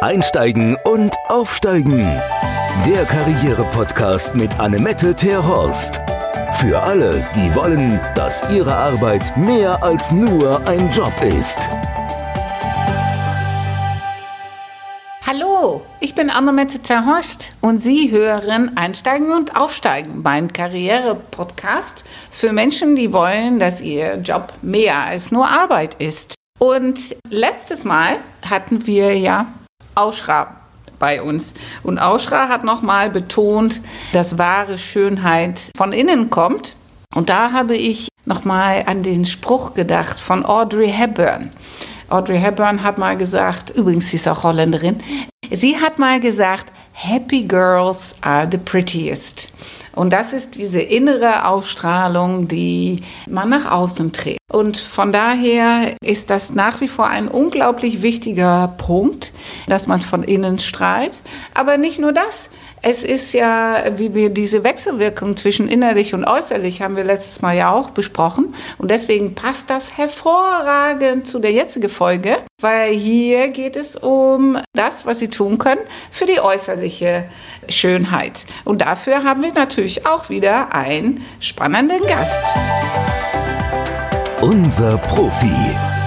Einsteigen und Aufsteigen. Der Karriere-Podcast mit Annemette Terhorst. Für alle, die wollen, dass ihre Arbeit mehr als nur ein Job ist. Hallo, ich bin Annemette Terhorst und Sie hören Einsteigen und Aufsteigen, mein Karriere-Podcast für Menschen, die wollen, dass ihr Job mehr als nur Arbeit ist. Und letztes Mal hatten wir ja Auschra bei uns. Und Auschra hat nochmal betont, dass wahre Schönheit von innen kommt. Und da habe ich nochmal an den Spruch gedacht von Audrey Hepburn. Audrey Hepburn hat mal gesagt, übrigens sie ist auch Holländerin, sie hat mal gesagt, Happy Girls are the prettiest. Und das ist diese innere Ausstrahlung, die man nach außen trägt. Und von daher ist das nach wie vor ein unglaublich wichtiger Punkt, dass man von innen strahlt. Aber nicht nur das. Es ist ja, wie wir diese Wechselwirkung zwischen innerlich und äußerlich haben wir letztes Mal ja auch besprochen. Und deswegen passt das hervorragend zu der jetzigen Folge, weil hier geht es um das, was Sie tun können für die äußerliche Schönheit. Und dafür haben wir natürlich auch wieder einen spannenden Gast. Unser Profi.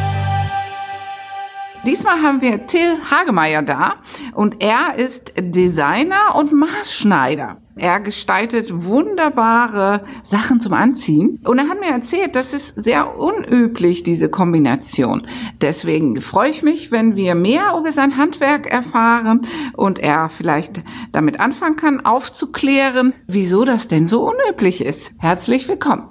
Diesmal haben wir Till Hagemeyer da und er ist Designer und Maßschneider. Er gestaltet wunderbare Sachen zum Anziehen. Und er hat mir erzählt, das ist sehr unüblich, diese Kombination. Deswegen freue ich mich, wenn wir mehr über sein Handwerk erfahren und er vielleicht damit anfangen kann, aufzuklären, wieso das denn so unüblich ist. Herzlich willkommen.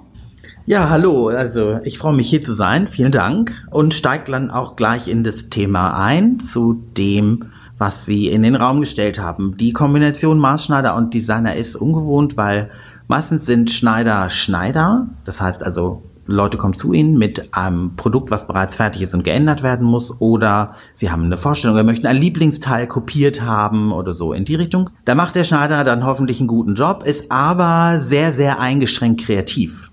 Ja, hallo. Also ich freue mich hier zu sein. Vielen Dank. Und steige dann auch gleich in das Thema ein, zu dem, was Sie in den Raum gestellt haben. Die Kombination Maßschneider und Designer ist ungewohnt, weil meistens sind Schneider Schneider. Das heißt also, Leute kommen zu Ihnen mit einem Produkt, was bereits fertig ist und geändert werden muss, oder Sie haben eine Vorstellung, oder möchten ein Lieblingsteil kopiert haben oder so in die Richtung. Da macht der Schneider dann hoffentlich einen guten Job, ist aber sehr, sehr eingeschränkt kreativ.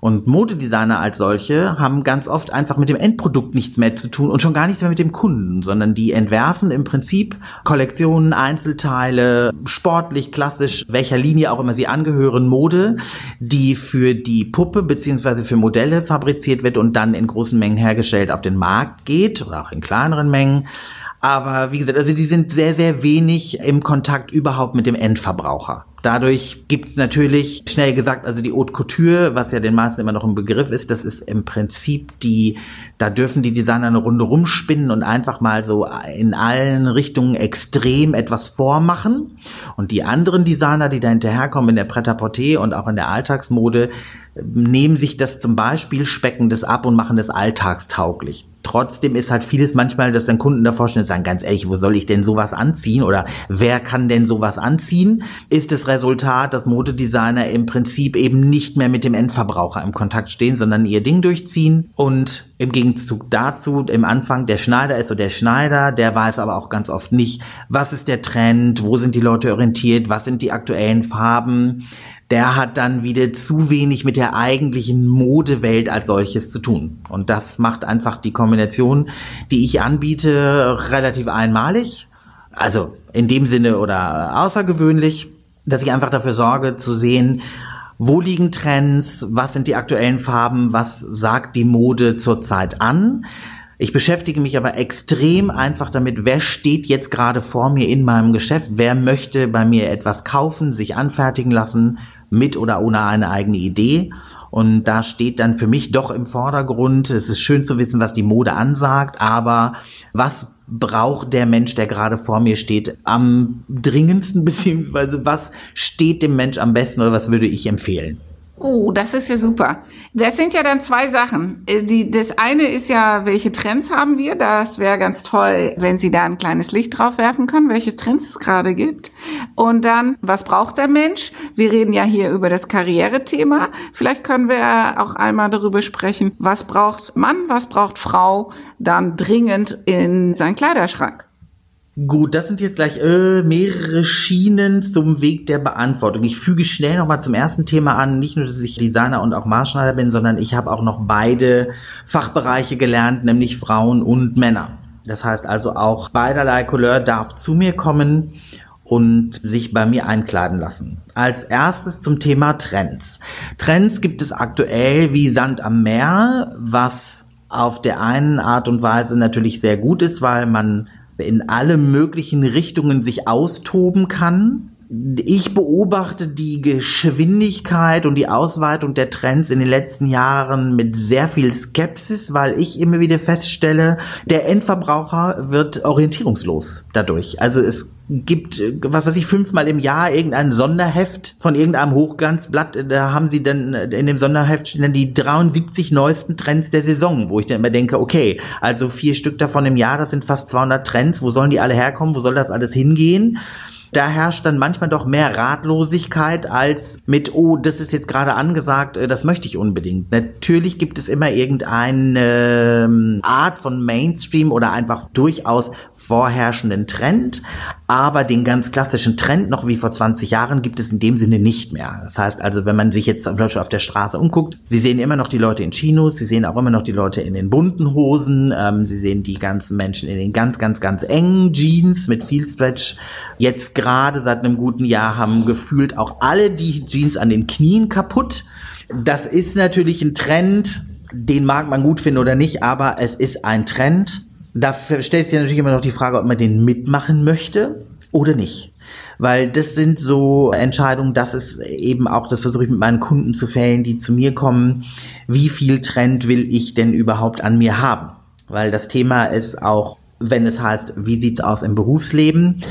Und Modedesigner als solche haben ganz oft einfach mit dem Endprodukt nichts mehr zu tun und schon gar nichts mehr mit dem Kunden, sondern die entwerfen im Prinzip Kollektionen, Einzelteile, sportlich, klassisch, welcher Linie auch immer sie angehören, Mode, die für die Puppe beziehungsweise für Modelle fabriziert wird und dann in großen Mengen hergestellt auf den Markt geht oder auch in kleineren Mengen. Aber wie gesagt, also die sind sehr, sehr wenig im Kontakt überhaupt mit dem Endverbraucher. Dadurch gibt's natürlich, schnell gesagt, also die Haute Couture, was ja den meisten immer noch ein Begriff ist, das ist im Prinzip die, da dürfen die Designer eine Runde rumspinnen und einfach mal so in allen Richtungen extrem etwas vormachen. Und die anderen Designer, die da hinterherkommen in der Pret-à-Porter und auch in der Alltagsmode, nehmen sich das zum Beispiel, specken das ab und machen das alltagstauglich. Trotzdem ist halt vieles manchmal, dass dann Kunden davor stehen und sagen, ganz ehrlich, wo soll ich denn sowas anziehen oder wer kann denn sowas anziehen? Ist das Resultat, dass Modedesigner im Prinzip eben nicht mehr mit dem Endverbraucher im Kontakt stehen, sondern ihr Ding durchziehen und im Gegenzug dazu im Anfang der Schneider ist so der Schneider, der weiß aber auch ganz oft nicht, was ist der Trend, wo sind die Leute orientiert, was sind die aktuellen Farben, der hat dann wieder zu wenig mit der eigentlichen Modewelt als solches zu tun. Und das macht einfach die Kombination, die ich anbiete, relativ einmalig. Also in dem Sinne oder außergewöhnlich, dass ich einfach dafür sorge zu sehen, wo liegen Trends, was sind die aktuellen Farben, was sagt die Mode zurzeit an. Ich beschäftige mich aber extrem einfach damit, wer steht jetzt gerade vor mir in meinem Geschäft, wer möchte bei mir etwas kaufen, sich anfertigen lassen, mit oder ohne eine eigene Idee. Und da steht dann für mich doch im Vordergrund, es ist schön zu wissen, was die Mode ansagt, aber was braucht der Mensch, der gerade vor mir steht, am dringendsten, beziehungsweise was steht dem Mensch am besten oder was würde ich empfehlen? Oh, das ist ja super. Das sind ja dann zwei Sachen. Äh, die, das eine ist ja, welche Trends haben wir? Das wäre ganz toll, wenn Sie da ein kleines Licht drauf werfen können, welche Trends es gerade gibt. Und dann, was braucht der Mensch? Wir reden ja hier über das Karrierethema. Vielleicht können wir auch einmal darüber sprechen, was braucht Mann, was braucht Frau dann dringend in seinen Kleiderschrank. Gut, das sind jetzt gleich äh, mehrere Schienen zum Weg der Beantwortung. Ich füge schnell nochmal zum ersten Thema an, nicht nur, dass ich Designer und auch Maßschneider bin, sondern ich habe auch noch beide Fachbereiche gelernt, nämlich Frauen und Männer. Das heißt also auch beiderlei Couleur darf zu mir kommen und sich bei mir einkleiden lassen. Als erstes zum Thema Trends. Trends gibt es aktuell wie Sand am Meer, was auf der einen Art und Weise natürlich sehr gut ist, weil man in alle möglichen Richtungen sich austoben kann. Ich beobachte die Geschwindigkeit und die Ausweitung der Trends in den letzten Jahren mit sehr viel Skepsis, weil ich immer wieder feststelle, der Endverbraucher wird orientierungslos dadurch. Also es gibt, was weiß ich, fünfmal im Jahr irgendein Sonderheft von irgendeinem Hochglanzblatt. Da haben sie dann in dem Sonderheft stehen dann die 73 neuesten Trends der Saison, wo ich dann immer denke, okay, also vier Stück davon im Jahr, das sind fast 200 Trends. Wo sollen die alle herkommen? Wo soll das alles hingehen? Da herrscht dann manchmal doch mehr Ratlosigkeit als mit, oh, das ist jetzt gerade angesagt, äh, das möchte ich unbedingt. Natürlich gibt es immer irgendeine ähm, Art von Mainstream oder einfach durchaus vorherrschenden Trend, aber den ganz klassischen Trend noch wie vor 20 Jahren gibt es in dem Sinne nicht mehr. Das heißt also, wenn man sich jetzt zum Beispiel auf der Straße umguckt, Sie sehen immer noch die Leute in Chinos, Sie sehen auch immer noch die Leute in den bunten Hosen, ähm, Sie sehen die ganzen Menschen in den ganz, ganz, ganz engen Jeans mit viel Stretch. Jetzt gerade seit einem guten Jahr haben gefühlt auch alle die Jeans an den Knien kaputt. Das ist natürlich ein Trend, den mag man gut finden oder nicht, aber es ist ein Trend. Da stellt sich natürlich immer noch die Frage, ob man den mitmachen möchte oder nicht. Weil das sind so Entscheidungen, das ist eben auch, das versuche ich mit meinen Kunden zu fällen, die zu mir kommen. Wie viel Trend will ich denn überhaupt an mir haben? Weil das Thema ist auch, wenn es heißt, wie sieht's aus im Berufsleben?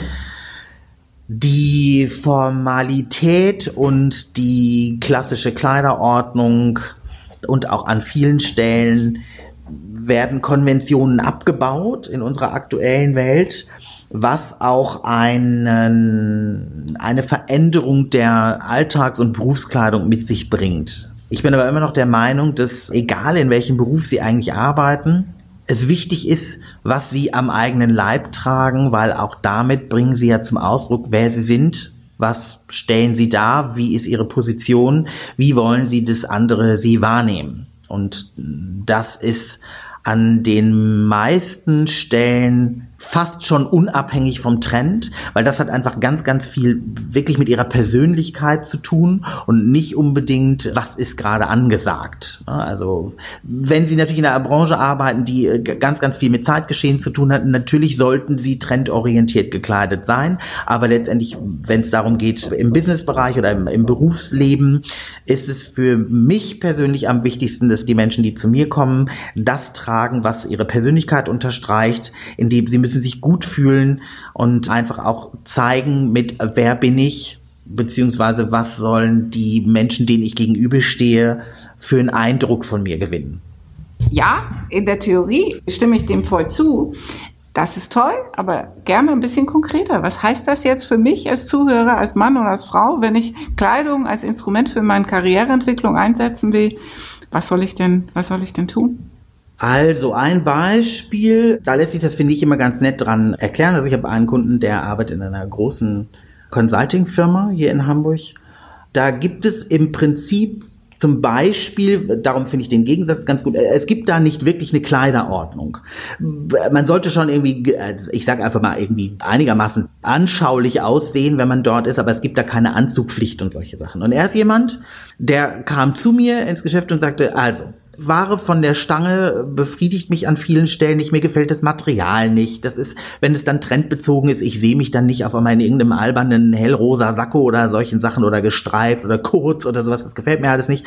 Die Formalität und die klassische Kleiderordnung und auch an vielen Stellen werden Konventionen abgebaut in unserer aktuellen Welt, was auch einen, eine Veränderung der Alltags- und Berufskleidung mit sich bringt. Ich bin aber immer noch der Meinung, dass egal in welchem Beruf Sie eigentlich arbeiten, es wichtig ist, was sie am eigenen Leib tragen, weil auch damit bringen sie ja zum Ausdruck, wer sie sind, was stellen sie dar, wie ist ihre Position, wie wollen sie das andere sie wahrnehmen. Und das ist an den meisten Stellen fast schon unabhängig vom Trend, weil das hat einfach ganz, ganz viel wirklich mit ihrer Persönlichkeit zu tun und nicht unbedingt, was ist gerade angesagt. Also wenn Sie natürlich in einer Branche arbeiten, die äh, ganz, ganz viel mit Zeitgeschehen zu tun hat, natürlich sollten Sie trendorientiert gekleidet sein, aber letztendlich, wenn es darum geht, im Businessbereich oder im, im Berufsleben, ist es für mich persönlich am wichtigsten, dass die Menschen, die zu mir kommen, das tragen, was ihre Persönlichkeit unterstreicht, indem sie müssen sich gut fühlen und einfach auch zeigen mit, wer bin ich, beziehungsweise was sollen die Menschen, denen ich gegenüberstehe, für einen Eindruck von mir gewinnen. Ja, in der Theorie stimme ich dem voll zu. Das ist toll, aber gerne ein bisschen konkreter. Was heißt das jetzt für mich als Zuhörer, als Mann oder als Frau, wenn ich Kleidung als Instrument für meine Karriereentwicklung einsetzen will? Was soll ich denn, was soll ich denn tun? Also ein Beispiel, da lässt sich das, finde ich, immer ganz nett dran erklären. Also ich habe einen Kunden, der arbeitet in einer großen Consulting-Firma hier in Hamburg. Da gibt es im Prinzip zum Beispiel, darum finde ich den Gegensatz ganz gut, es gibt da nicht wirklich eine Kleiderordnung. Man sollte schon irgendwie, ich sage einfach mal, irgendwie einigermaßen anschaulich aussehen, wenn man dort ist, aber es gibt da keine Anzugpflicht und solche Sachen. Und er ist jemand, der kam zu mir ins Geschäft und sagte, also, Ware von der Stange befriedigt mich an vielen Stellen nicht. Mir gefällt das Material nicht. Das ist, wenn es dann trendbezogen ist, ich sehe mich dann nicht auf einmal in irgendeinem albernen hellrosa Sakko oder solchen Sachen oder gestreift oder kurz oder sowas. Das gefällt mir alles nicht.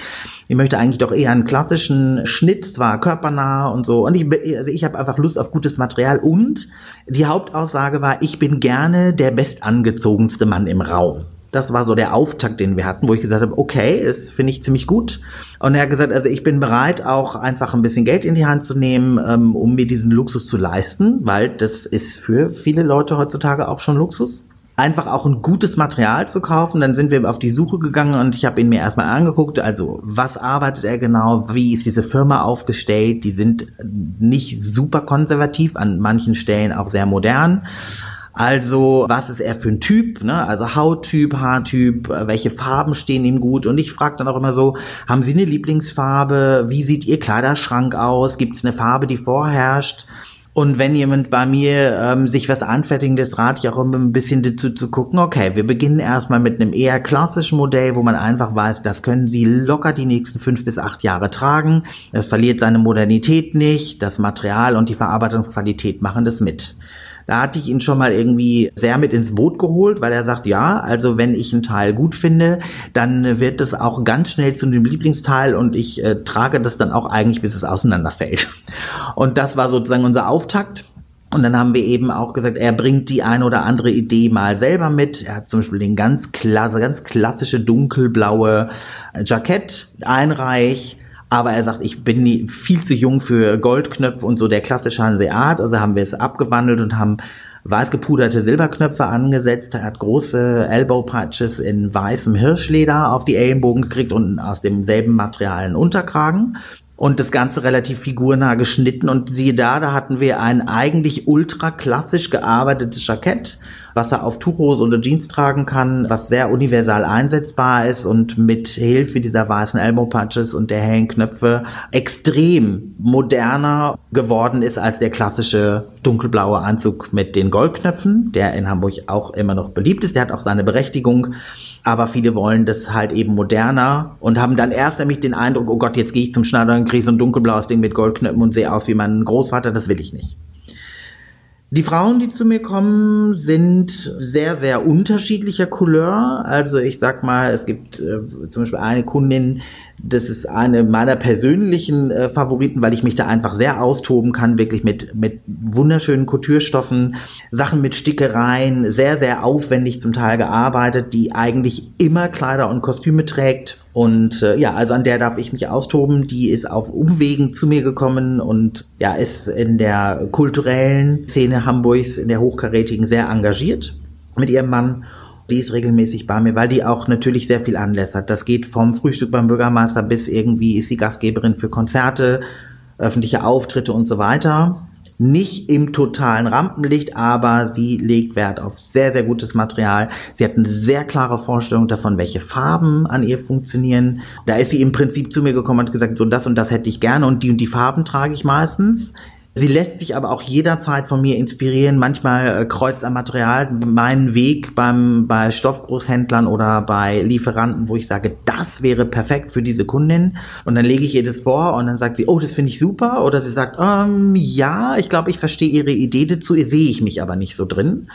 Ich möchte eigentlich doch eher einen klassischen Schnitt, zwar körpernah und so. Und ich, also ich habe einfach Lust auf gutes Material und die Hauptaussage war, ich bin gerne der bestangezogenste Mann im Raum. Das war so der Auftakt, den wir hatten, wo ich gesagt habe, okay, das finde ich ziemlich gut. Und er hat gesagt, also ich bin bereit, auch einfach ein bisschen Geld in die Hand zu nehmen, ähm, um mir diesen Luxus zu leisten, weil das ist für viele Leute heutzutage auch schon Luxus einfach auch ein gutes Material zu kaufen. Dann sind wir auf die Suche gegangen und ich habe ihn mir erstmal angeguckt. Also was arbeitet er genau? Wie ist diese Firma aufgestellt? Die sind nicht super konservativ, an manchen Stellen auch sehr modern. Also, was ist er für ein Typ? Ne? Also Hauttyp, Haartyp, welche Farben stehen ihm gut? Und ich frage dann auch immer so, haben Sie eine Lieblingsfarbe? Wie sieht Ihr Kleiderschrank aus? Gibt es eine Farbe, die vorherrscht? Und wenn jemand bei mir ähm, sich was anfertigt, das rate ich auch immer ein bisschen dazu zu gucken, okay, wir beginnen erstmal mit einem eher klassischen Modell, wo man einfach weiß, das können Sie locker die nächsten fünf bis acht Jahre tragen. Es verliert seine Modernität nicht, das Material und die Verarbeitungsqualität machen das mit. Da hatte ich ihn schon mal irgendwie sehr mit ins Boot geholt, weil er sagt, ja, also wenn ich einen Teil gut finde, dann wird es auch ganz schnell zu dem Lieblingsteil und ich äh, trage das dann auch eigentlich, bis es auseinanderfällt. Und das war sozusagen unser Auftakt. Und dann haben wir eben auch gesagt, er bringt die eine oder andere Idee mal selber mit. Er hat zum Beispiel den ganz klasse, ganz klassische dunkelblaue Jackett, einreich, aber er sagt, ich bin viel zu jung für Goldknöpfe und so der klassische Hanseat. Also haben wir es abgewandelt und haben weiß gepuderte Silberknöpfe angesetzt. Er hat große Elbow Patches in weißem Hirschleder auf die Ellenbogen gekriegt und aus demselben Material einen Unterkragen und das Ganze relativ figurnah geschnitten. Und siehe da, da hatten wir ein eigentlich ultra klassisch gearbeitetes Jackett, was er auf Tuchhose oder Jeans tragen kann, was sehr universal einsetzbar ist und mit Hilfe dieser weißen Elbow Patches und der hellen Knöpfe extrem moderner geworden ist als der klassische dunkelblaue Anzug mit den Goldknöpfen, der in Hamburg auch immer noch beliebt ist. Der hat auch seine Berechtigung. Aber viele wollen das halt eben moderner und haben dann erst nämlich den Eindruck, oh Gott, jetzt gehe ich zum Schneider und kriege so ein dunkelblaues Ding mit Goldknöpfen und sehe aus wie mein Großvater, das will ich nicht. Die Frauen, die zu mir kommen, sind sehr, sehr unterschiedlicher Couleur. Also ich sag mal, es gibt äh, zum Beispiel eine Kundin, das ist eine meiner persönlichen äh, Favoriten, weil ich mich da einfach sehr austoben kann, wirklich mit, mit wunderschönen Couturestoffen, Sachen mit Stickereien, sehr, sehr aufwendig zum Teil gearbeitet, die eigentlich immer Kleider und Kostüme trägt. Und äh, ja, also an der darf ich mich austoben. Die ist auf Umwegen zu mir gekommen und ja, ist in der kulturellen Szene Hamburgs, in der hochkarätigen, sehr engagiert mit ihrem Mann die ist regelmäßig bei mir, weil die auch natürlich sehr viel Anlässe hat. Das geht vom Frühstück beim Bürgermeister bis irgendwie ist sie Gastgeberin für Konzerte, öffentliche Auftritte und so weiter. Nicht im totalen Rampenlicht, aber sie legt Wert auf sehr, sehr gutes Material. Sie hat eine sehr klare Vorstellung davon, welche Farben an ihr funktionieren. Da ist sie im Prinzip zu mir gekommen und hat gesagt, so das und das hätte ich gerne und die und die Farben trage ich meistens. Sie lässt sich aber auch jederzeit von mir inspirieren. Manchmal äh, kreuzt am Material meinen Weg beim, bei Stoffgroßhändlern oder bei Lieferanten, wo ich sage, das wäre perfekt für diese Kundin. Und dann lege ich ihr das vor und dann sagt sie, oh, das finde ich super. Oder sie sagt, ähm, ja, ich glaube, ich verstehe ihre Idee dazu, sehe ich mich aber nicht so drin.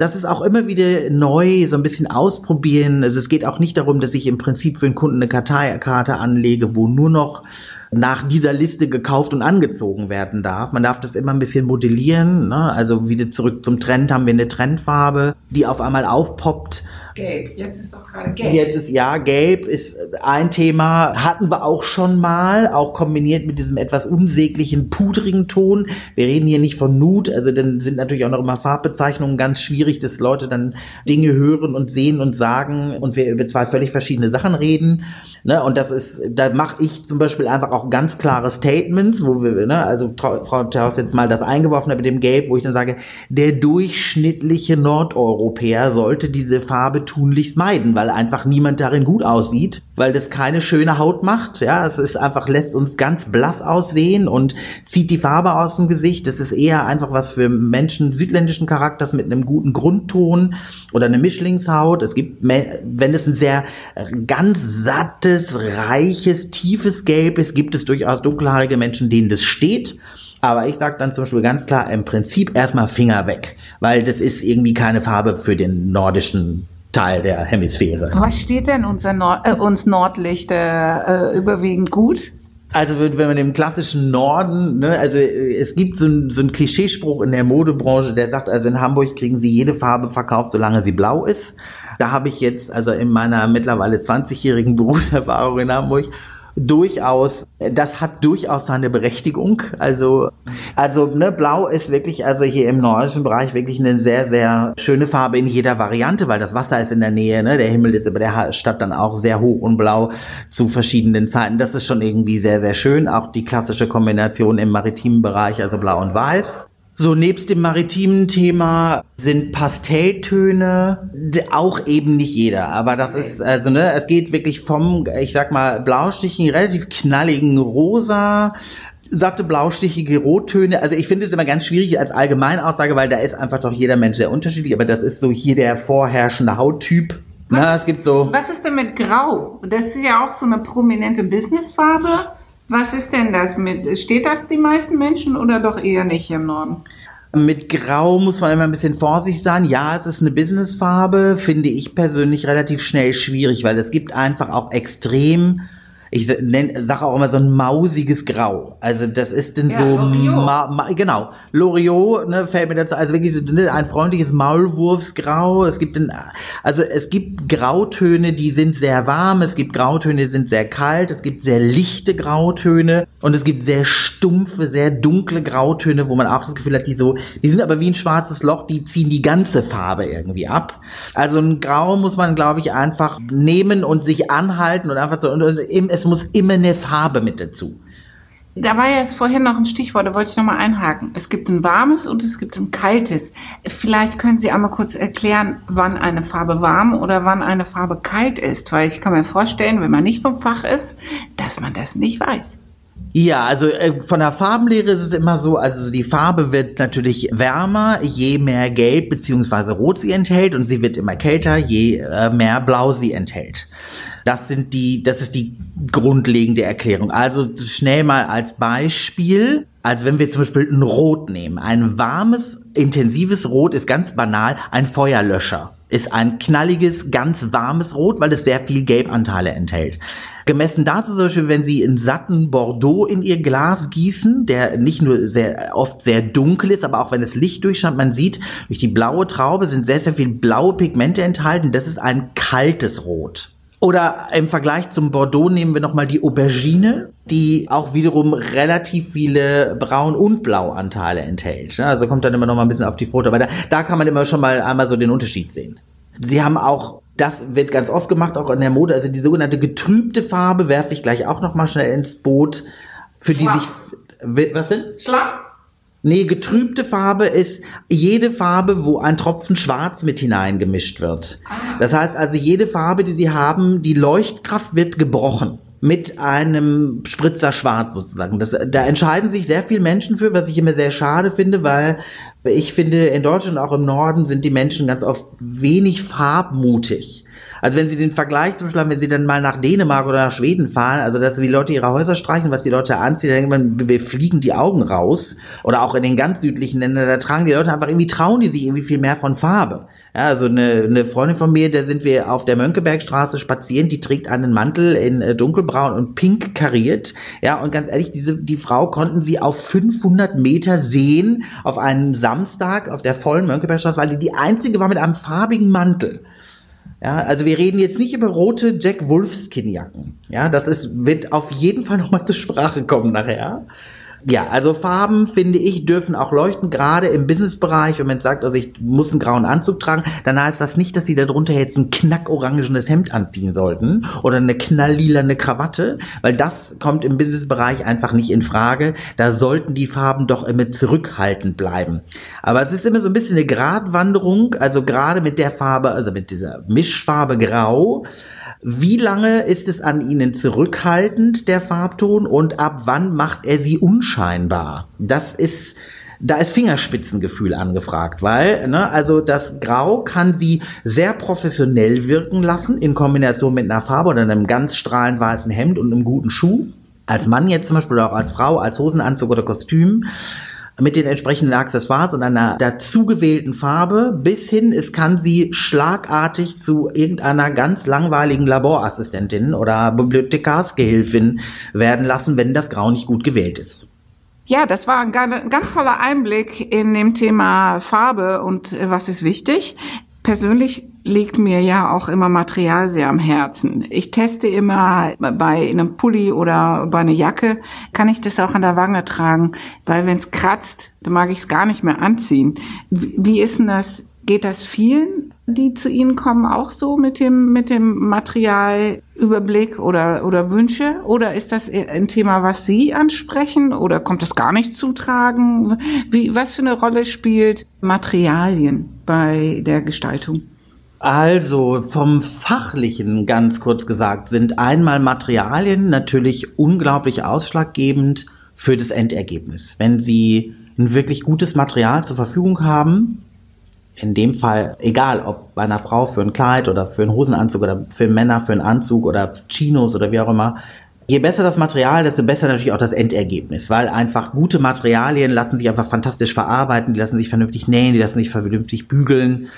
Das ist auch immer wieder neu, so ein bisschen ausprobieren. Also es geht auch nicht darum, dass ich im Prinzip für einen Kunden eine Karteikarte anlege, wo nur noch nach dieser Liste gekauft und angezogen werden darf. Man darf das immer ein bisschen modellieren. Ne? Also wieder zurück zum Trend haben wir eine Trendfarbe, die auf einmal aufpoppt Gelb, jetzt ist doch gerade gelb. Jetzt ist ja, gelb ist ein Thema, hatten wir auch schon mal, auch kombiniert mit diesem etwas unsäglichen, pudrigen Ton. Wir reden hier nicht von Nude, also dann sind natürlich auch noch immer Farbbezeichnungen ganz schwierig, dass Leute dann Dinge hören und sehen und sagen und wir über zwei völlig verschiedene Sachen reden. Ne? Und das ist, da mache ich zum Beispiel einfach auch ganz klare Statements, wo wir, ne, also Frau Terhaus jetzt mal das eingeworfen hat mit dem Gelb, wo ich dann sage, der durchschnittliche Nordeuropäer sollte diese Farbe tunlichst meiden, weil einfach niemand darin gut aussieht, weil das keine schöne Haut macht. Ja, es ist einfach, lässt uns ganz blass aussehen und zieht die Farbe aus dem Gesicht. Das ist eher einfach was für Menschen südländischen Charakters mit einem guten Grundton oder eine Mischlingshaut. Es gibt, wenn es ein sehr äh, ganz sattes, reiches, tiefes Gelb ist, gibt es durchaus dunkelhaarige Menschen, denen das steht. Aber ich sage dann zum Beispiel ganz klar, im Prinzip erstmal Finger weg, weil das ist irgendwie keine Farbe für den nordischen Teil der Hemisphäre. Was steht denn unser Nord äh, uns Nordlichter äh, überwiegend gut? Also wenn man im klassischen Norden, ne, also es gibt so, ein, so einen Klischeespruch in der Modebranche, der sagt, also in Hamburg kriegen sie jede Farbe verkauft, solange sie blau ist. Da habe ich jetzt, also in meiner mittlerweile 20-jährigen Berufserfahrung in Hamburg, durchaus, das hat durchaus seine Berechtigung. Also, also ne, Blau ist wirklich, also hier im nordischen Bereich wirklich eine sehr, sehr schöne Farbe in jeder Variante, weil das Wasser ist in der Nähe, ne, der Himmel ist über der Stadt dann auch sehr hoch und blau zu verschiedenen Zeiten. Das ist schon irgendwie sehr, sehr schön. Auch die klassische Kombination im maritimen Bereich, also Blau und Weiß. So, nebst dem maritimen Thema sind Pastelltöne auch eben nicht jeder. Aber das ist, also, ne, es geht wirklich vom, ich sag mal, blaustichigen, relativ knalligen Rosa satte, blaustichige Rottöne. Also ich finde es immer ganz schwierig als Allgemeinaussage, weil da ist einfach doch jeder Mensch sehr unterschiedlich. Aber das ist so hier der vorherrschende Hauttyp. Na, es gibt so. Was ist denn mit Grau? Das ist ja auch so eine prominente Businessfarbe. Was ist denn das mit? Steht das die meisten Menschen oder doch eher nicht im Norden? Mit Grau muss man immer ein bisschen vorsichtig sein. Ja, es ist eine Businessfarbe, finde ich persönlich relativ schnell schwierig, weil es gibt einfach auch extrem ich sage auch immer so ein mausiges Grau. Also das ist denn ja, so, ma, ma, genau, Loriot, ne, fällt mir dazu, also wirklich so ne, ein freundliches Maulwurfsgrau. Es gibt ein, also es gibt Grautöne, die sind sehr warm, es gibt Grautöne, die sind sehr kalt, es gibt sehr lichte Grautöne und es gibt sehr stumpfe, sehr dunkle Grautöne, wo man auch das Gefühl hat, die so, die sind aber wie ein schwarzes Loch, die ziehen die ganze Farbe irgendwie ab. Also ein Grau muss man, glaube ich, einfach nehmen und sich anhalten und einfach so, und, und, es muss immer eine Farbe mit dazu. Da war jetzt vorhin noch ein Stichwort, da wollte ich nochmal einhaken. Es gibt ein warmes und es gibt ein kaltes. Vielleicht können Sie einmal kurz erklären, wann eine Farbe warm oder wann eine Farbe kalt ist, weil ich kann mir vorstellen, wenn man nicht vom Fach ist, dass man das nicht weiß. Ja, also äh, von der Farbenlehre ist es immer so, also die Farbe wird natürlich wärmer, je mehr Gelb beziehungsweise Rot sie enthält und sie wird immer kälter, je äh, mehr Blau sie enthält. Das sind die, das ist die grundlegende Erklärung. Also schnell mal als Beispiel, als wenn wir zum Beispiel ein Rot nehmen. Ein warmes, intensives Rot ist ganz banal ein Feuerlöscher ist ein knalliges, ganz warmes Rot, weil es sehr viel Gelbanteile enthält. Gemessen dazu zum Beispiel, wenn Sie einen satten Bordeaux in Ihr Glas gießen, der nicht nur sehr oft sehr dunkel ist, aber auch wenn es Licht durchscheint, man sieht, durch die blaue Traube sind sehr, sehr viel blaue Pigmente enthalten. Das ist ein kaltes Rot. Oder im Vergleich zum Bordeaux nehmen wir nochmal die Aubergine, die auch wiederum relativ viele Braun- und Blauanteile enthält. Also kommt dann immer noch mal ein bisschen auf die Foto. Aber da, da kann man immer schon mal einmal so den Unterschied sehen. Sie haben auch, das wird ganz oft gemacht, auch in der Mode, also die sogenannte getrübte Farbe werfe ich gleich auch noch mal schnell ins Boot, für die sich, was denn? Schlamm? Nee, getrübte Farbe ist jede Farbe, wo ein Tropfen Schwarz mit hineingemischt wird. Ah. Das heißt also, jede Farbe, die Sie haben, die Leuchtkraft wird gebrochen mit einem Spritzer Schwarz sozusagen. Das, da entscheiden sich sehr viele Menschen für, was ich immer sehr schade finde, weil ich finde, in Deutschland, auch im Norden, sind die Menschen ganz oft wenig farbmutig. Also wenn Sie den Vergleich zum Beispiel haben, wenn Sie dann mal nach Dänemark oder nach Schweden fahren, also dass die Leute ihre Häuser streichen, was die Leute anziehen, dann irgendwann wir fliegen die Augen raus. Oder auch in den ganz südlichen Ländern, da tragen die Leute einfach irgendwie, trauen die sich irgendwie viel mehr von Farbe. Ja, also eine, eine Freundin von mir, da sind wir auf der Mönckebergstraße spazieren, die trägt einen Mantel in äh, dunkelbraun und pink kariert. Ja, und ganz ehrlich, diese, die Frau konnten sie auf 500 Meter sehen, auf einen Samstag auf der vollen Mönckebergstraße, weil die die einzige war mit einem farbigen Mantel. Ja, also wir reden jetzt nicht über rote Jack Wolfskin-Jacken. Ja, das ist, wird auf jeden Fall nochmal zur Sprache kommen nachher. Ja, also Farben, finde ich, dürfen auch leuchten, gerade im Businessbereich. Und wenn man sagt, also ich muss einen grauen Anzug tragen, dann heißt das nicht, dass sie darunter jetzt ein knackorangenes Hemd anziehen sollten oder eine knalllilane Krawatte, weil das kommt im Businessbereich einfach nicht in Frage. Da sollten die Farben doch immer zurückhaltend bleiben. Aber es ist immer so ein bisschen eine Gratwanderung, also gerade mit der Farbe, also mit dieser Mischfarbe Grau, wie lange ist es an Ihnen zurückhaltend, der Farbton, und ab wann macht er Sie unscheinbar? Das ist, da ist Fingerspitzengefühl angefragt, weil, ne, also das Grau kann Sie sehr professionell wirken lassen, in Kombination mit einer Farbe oder einem ganz strahlend weißen Hemd und einem guten Schuh. Als Mann jetzt zum Beispiel oder auch als Frau, als Hosenanzug oder Kostüm mit den entsprechenden Accessoires und einer dazugewählten Farbe bis hin, es kann sie schlagartig zu irgendeiner ganz langweiligen Laborassistentin oder Bibliothekarsgehilfin werden lassen, wenn das Grau nicht gut gewählt ist. Ja, das war ein ganz toller Einblick in dem Thema Farbe und äh, was ist wichtig. Persönlich liegt mir ja auch immer Material sehr am Herzen. Ich teste immer bei einem Pulli oder bei einer Jacke, kann ich das auch an der Wange tragen, weil wenn es kratzt, dann mag ich es gar nicht mehr anziehen. Wie ist denn das? Geht das vielen, die zu Ihnen kommen, auch so mit dem, mit dem Materialüberblick oder, oder Wünsche? Oder ist das ein Thema, was Sie ansprechen? Oder kommt das gar nicht zu tragen? Wie, was für eine Rolle spielt Materialien bei der Gestaltung? Also vom Fachlichen ganz kurz gesagt sind einmal Materialien natürlich unglaublich ausschlaggebend für das Endergebnis. Wenn Sie ein wirklich gutes Material zur Verfügung haben, in dem Fall, egal ob bei einer Frau für ein Kleid oder für einen Hosenanzug oder für Männer für einen Anzug oder Chinos oder wie auch immer, je besser das Material, desto besser natürlich auch das Endergebnis, weil einfach gute Materialien lassen sich einfach fantastisch verarbeiten, die lassen sich vernünftig nähen, die lassen sich vernünftig bügeln.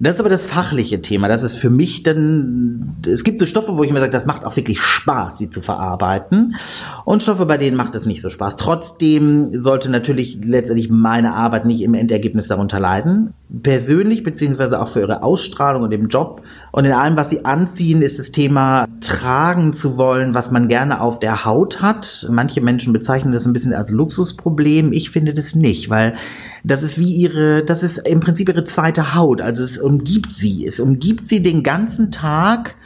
Das ist aber das fachliche Thema. Das ist für mich dann, es gibt so Stoffe, wo ich mir sage, das macht auch wirklich Spaß, die zu verarbeiten. Und Stoffe, bei denen macht es nicht so Spaß. Trotzdem sollte natürlich letztendlich meine Arbeit nicht im Endergebnis darunter leiden. Persönlich, beziehungsweise auch für ihre Ausstrahlung und im Job und in allem, was sie anziehen, ist das Thema tragen zu wollen, was man gerne auf der Haut hat. Manche Menschen bezeichnen das ein bisschen als Luxusproblem. Ich finde das nicht, weil das ist wie ihre, das ist im Prinzip ihre zweite Haut. Also es umgibt sie. Es umgibt sie den ganzen Tag.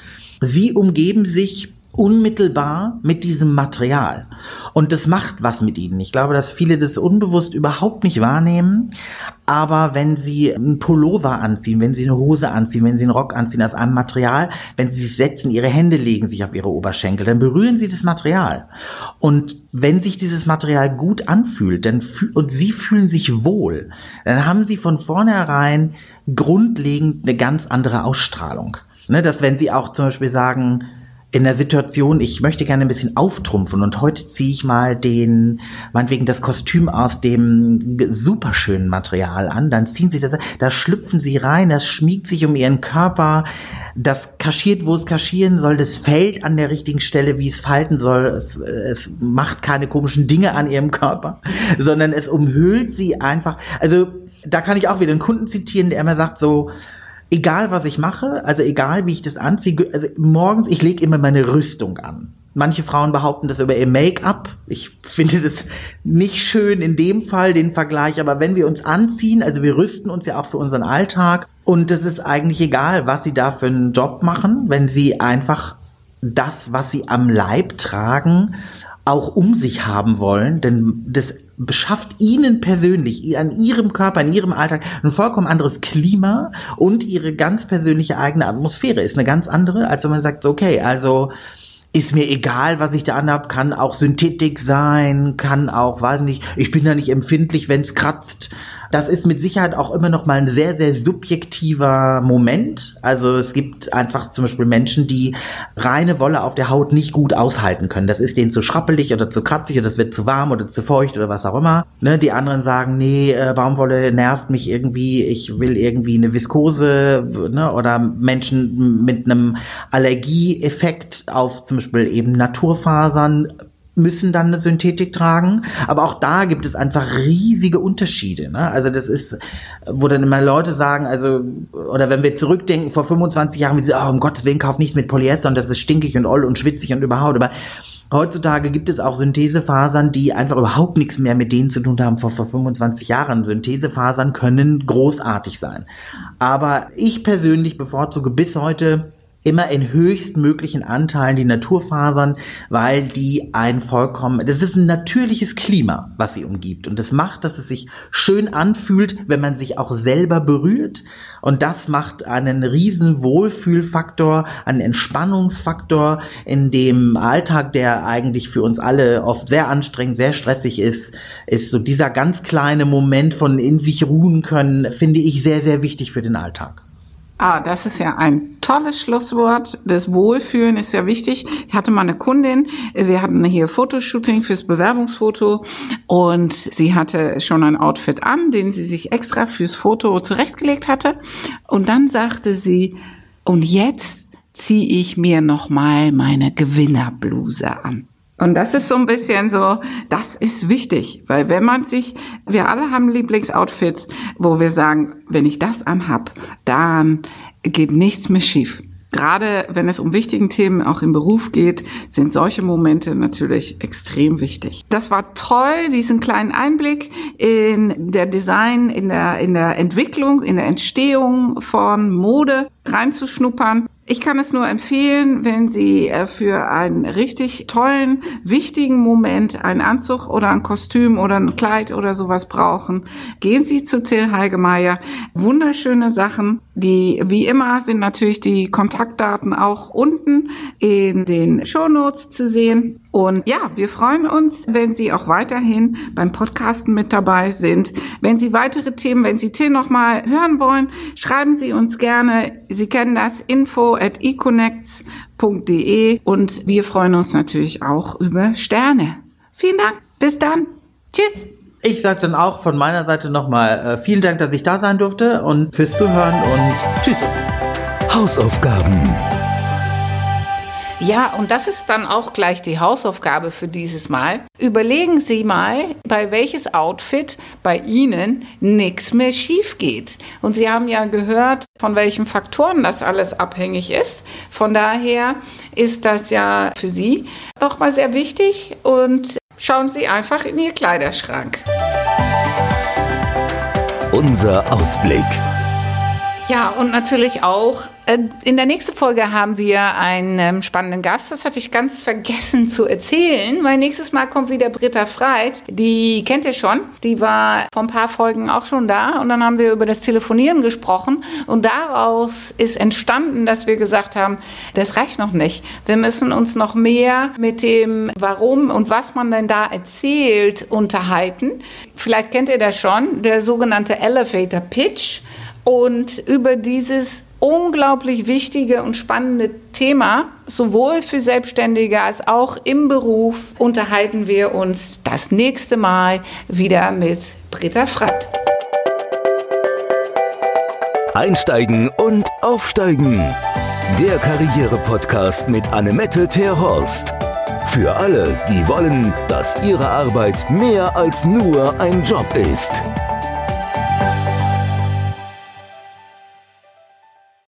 Sie umgeben sich unmittelbar mit diesem Material. Und das macht was mit ihnen. Ich glaube, dass viele das unbewusst überhaupt nicht wahrnehmen. Aber wenn sie einen Pullover anziehen, wenn sie eine Hose anziehen, wenn sie einen Rock anziehen aus einem Material, wenn sie sich setzen, ihre Hände legen sich auf ihre Oberschenkel, dann berühren sie das Material. Und wenn sich dieses Material gut anfühlt, dann und sie fühlen sich wohl, dann haben sie von vornherein grundlegend eine ganz andere Ausstrahlung. Ne, dass wenn sie auch zum Beispiel sagen, in der Situation, ich möchte gerne ein bisschen auftrumpfen und heute ziehe ich mal den, meinetwegen das Kostüm aus dem superschönen Material an, dann ziehen sie das, da schlüpfen sie rein, das schmiegt sich um ihren Körper, das kaschiert, wo es kaschieren soll, das fällt an der richtigen Stelle, wie es falten soll, es, es macht keine komischen Dinge an ihrem Körper, sondern es umhüllt sie einfach, also da kann ich auch wieder einen Kunden zitieren, der immer sagt so, egal was ich mache, also egal wie ich das anziehe, also morgens, ich lege immer meine Rüstung an. Manche Frauen behaupten das über ihr Make-up. Ich finde das nicht schön in dem Fall, den Vergleich. Aber wenn wir uns anziehen, also wir rüsten uns ja auch für unseren Alltag. Und es ist eigentlich egal, was sie da für einen Job machen, wenn sie einfach das, was sie am Leib tragen, auch um sich haben wollen. Denn das beschafft ihnen persönlich, an ihrem Körper, in ihrem Alltag ein vollkommen anderes Klima und ihre ganz persönliche eigene Atmosphäre ist eine ganz andere, als wenn man sagt, okay, also ist mir egal, was ich da anhab, kann auch Synthetik sein, kann auch, weiß nicht, ich bin da nicht empfindlich, wenn es kratzt. Das ist mit Sicherheit auch immer noch mal ein sehr, sehr subjektiver Moment. Also es gibt einfach zum Beispiel Menschen, die reine Wolle auf der Haut nicht gut aushalten können. Das ist denen zu schrappelig oder zu kratzig oder es wird zu warm oder zu feucht oder was auch immer. Ne? Die anderen sagen, nee, äh, Baumwolle nervt mich irgendwie, ich will irgendwie eine Viskose ne? oder Menschen mit einem Allergieeffekt auf zum Beispiel eben Naturfasern müssen dann eine Synthetik tragen. Aber auch da gibt es einfach riesige Unterschiede. Ne? Also das ist, wo dann immer Leute sagen, also, oder wenn wir zurückdenken, vor 25 Jahren, wie sie, oh, um Gottes Willen, kauf nichts mit Polyester und das ist stinkig und oll und schwitzig und überhaupt. Aber Heutzutage gibt es auch Synthesefasern, die einfach überhaupt nichts mehr mit denen zu tun haben vor, vor 25 Jahren. Synthesefasern können großartig sein. Aber ich persönlich bevorzuge bis heute immer in höchstmöglichen Anteilen die Naturfasern, weil die ein vollkommen, das ist ein natürliches Klima, was sie umgibt. Und das macht, dass es sich schön anfühlt, wenn man sich auch selber berührt. Und das macht einen riesen Wohlfühlfaktor, einen Entspannungsfaktor in dem Alltag, der eigentlich für uns alle oft sehr anstrengend, sehr stressig ist, ist so dieser ganz kleine Moment von in sich ruhen können, finde ich sehr, sehr wichtig für den Alltag. Ah, das ist ja ein tolles Schlusswort. Das Wohlfühlen ist ja wichtig. Ich hatte mal eine Kundin, wir hatten hier Fotoshooting fürs Bewerbungsfoto und sie hatte schon ein Outfit an, den sie sich extra fürs Foto zurechtgelegt hatte. Und dann sagte sie, und jetzt ziehe ich mir nochmal meine Gewinnerbluse an. Und das ist so ein bisschen so, das ist wichtig, weil wenn man sich, wir alle haben Lieblingsoutfits, wo wir sagen, wenn ich das anhab, dann geht nichts mehr schief. Gerade wenn es um wichtigen Themen auch im Beruf geht, sind solche Momente natürlich extrem wichtig. Das war toll, diesen kleinen Einblick in der Design, in der, in der Entwicklung, in der Entstehung von Mode reinzuschnuppern. Ich kann es nur empfehlen, wenn Sie äh, für einen richtig tollen, wichtigen Moment einen Anzug oder ein Kostüm oder ein Kleid oder sowas brauchen. Gehen Sie zu Till Heigemeier. Wunderschöne Sachen. Die, wie immer, sind natürlich die Kontaktdaten auch unten in den Shownotes zu sehen. Und ja, wir freuen uns, wenn Sie auch weiterhin beim Podcasten mit dabei sind. Wenn Sie weitere Themen, wenn Sie Till noch mal hören wollen, schreiben Sie uns gerne. Sie kennen das info at econnects.de und wir freuen uns natürlich auch über Sterne. Vielen Dank. Bis dann. Tschüss. Ich sage dann auch von meiner Seite nochmal äh, vielen Dank, dass ich da sein durfte und fürs Zuhören und tschüss. Hausaufgaben. Ja, und das ist dann auch gleich die Hausaufgabe für dieses Mal. Überlegen Sie mal, bei welches Outfit bei Ihnen nichts mehr schief geht. Und Sie haben ja gehört, von welchen Faktoren das alles abhängig ist. Von daher ist das ja für Sie doch mal sehr wichtig und schauen Sie einfach in Ihr Kleiderschrank. Unser Ausblick. Ja, und natürlich auch äh, in der nächsten Folge haben wir einen ähm, spannenden Gast. Das hatte ich ganz vergessen zu erzählen, weil nächstes Mal kommt wieder Britta Freit. Die kennt ihr schon. Die war vor ein paar Folgen auch schon da. Und dann haben wir über das Telefonieren gesprochen. Und daraus ist entstanden, dass wir gesagt haben, das reicht noch nicht. Wir müssen uns noch mehr mit dem Warum und was man denn da erzählt unterhalten. Vielleicht kennt ihr das schon, der sogenannte Elevator Pitch. Und über dieses unglaublich wichtige und spannende Thema, sowohl für Selbstständige als auch im Beruf, unterhalten wir uns das nächste Mal wieder mit Britta Fratt. Einsteigen und aufsteigen. Der Karriere-Podcast mit Annemette Terhorst. Für alle, die wollen, dass ihre Arbeit mehr als nur ein Job ist.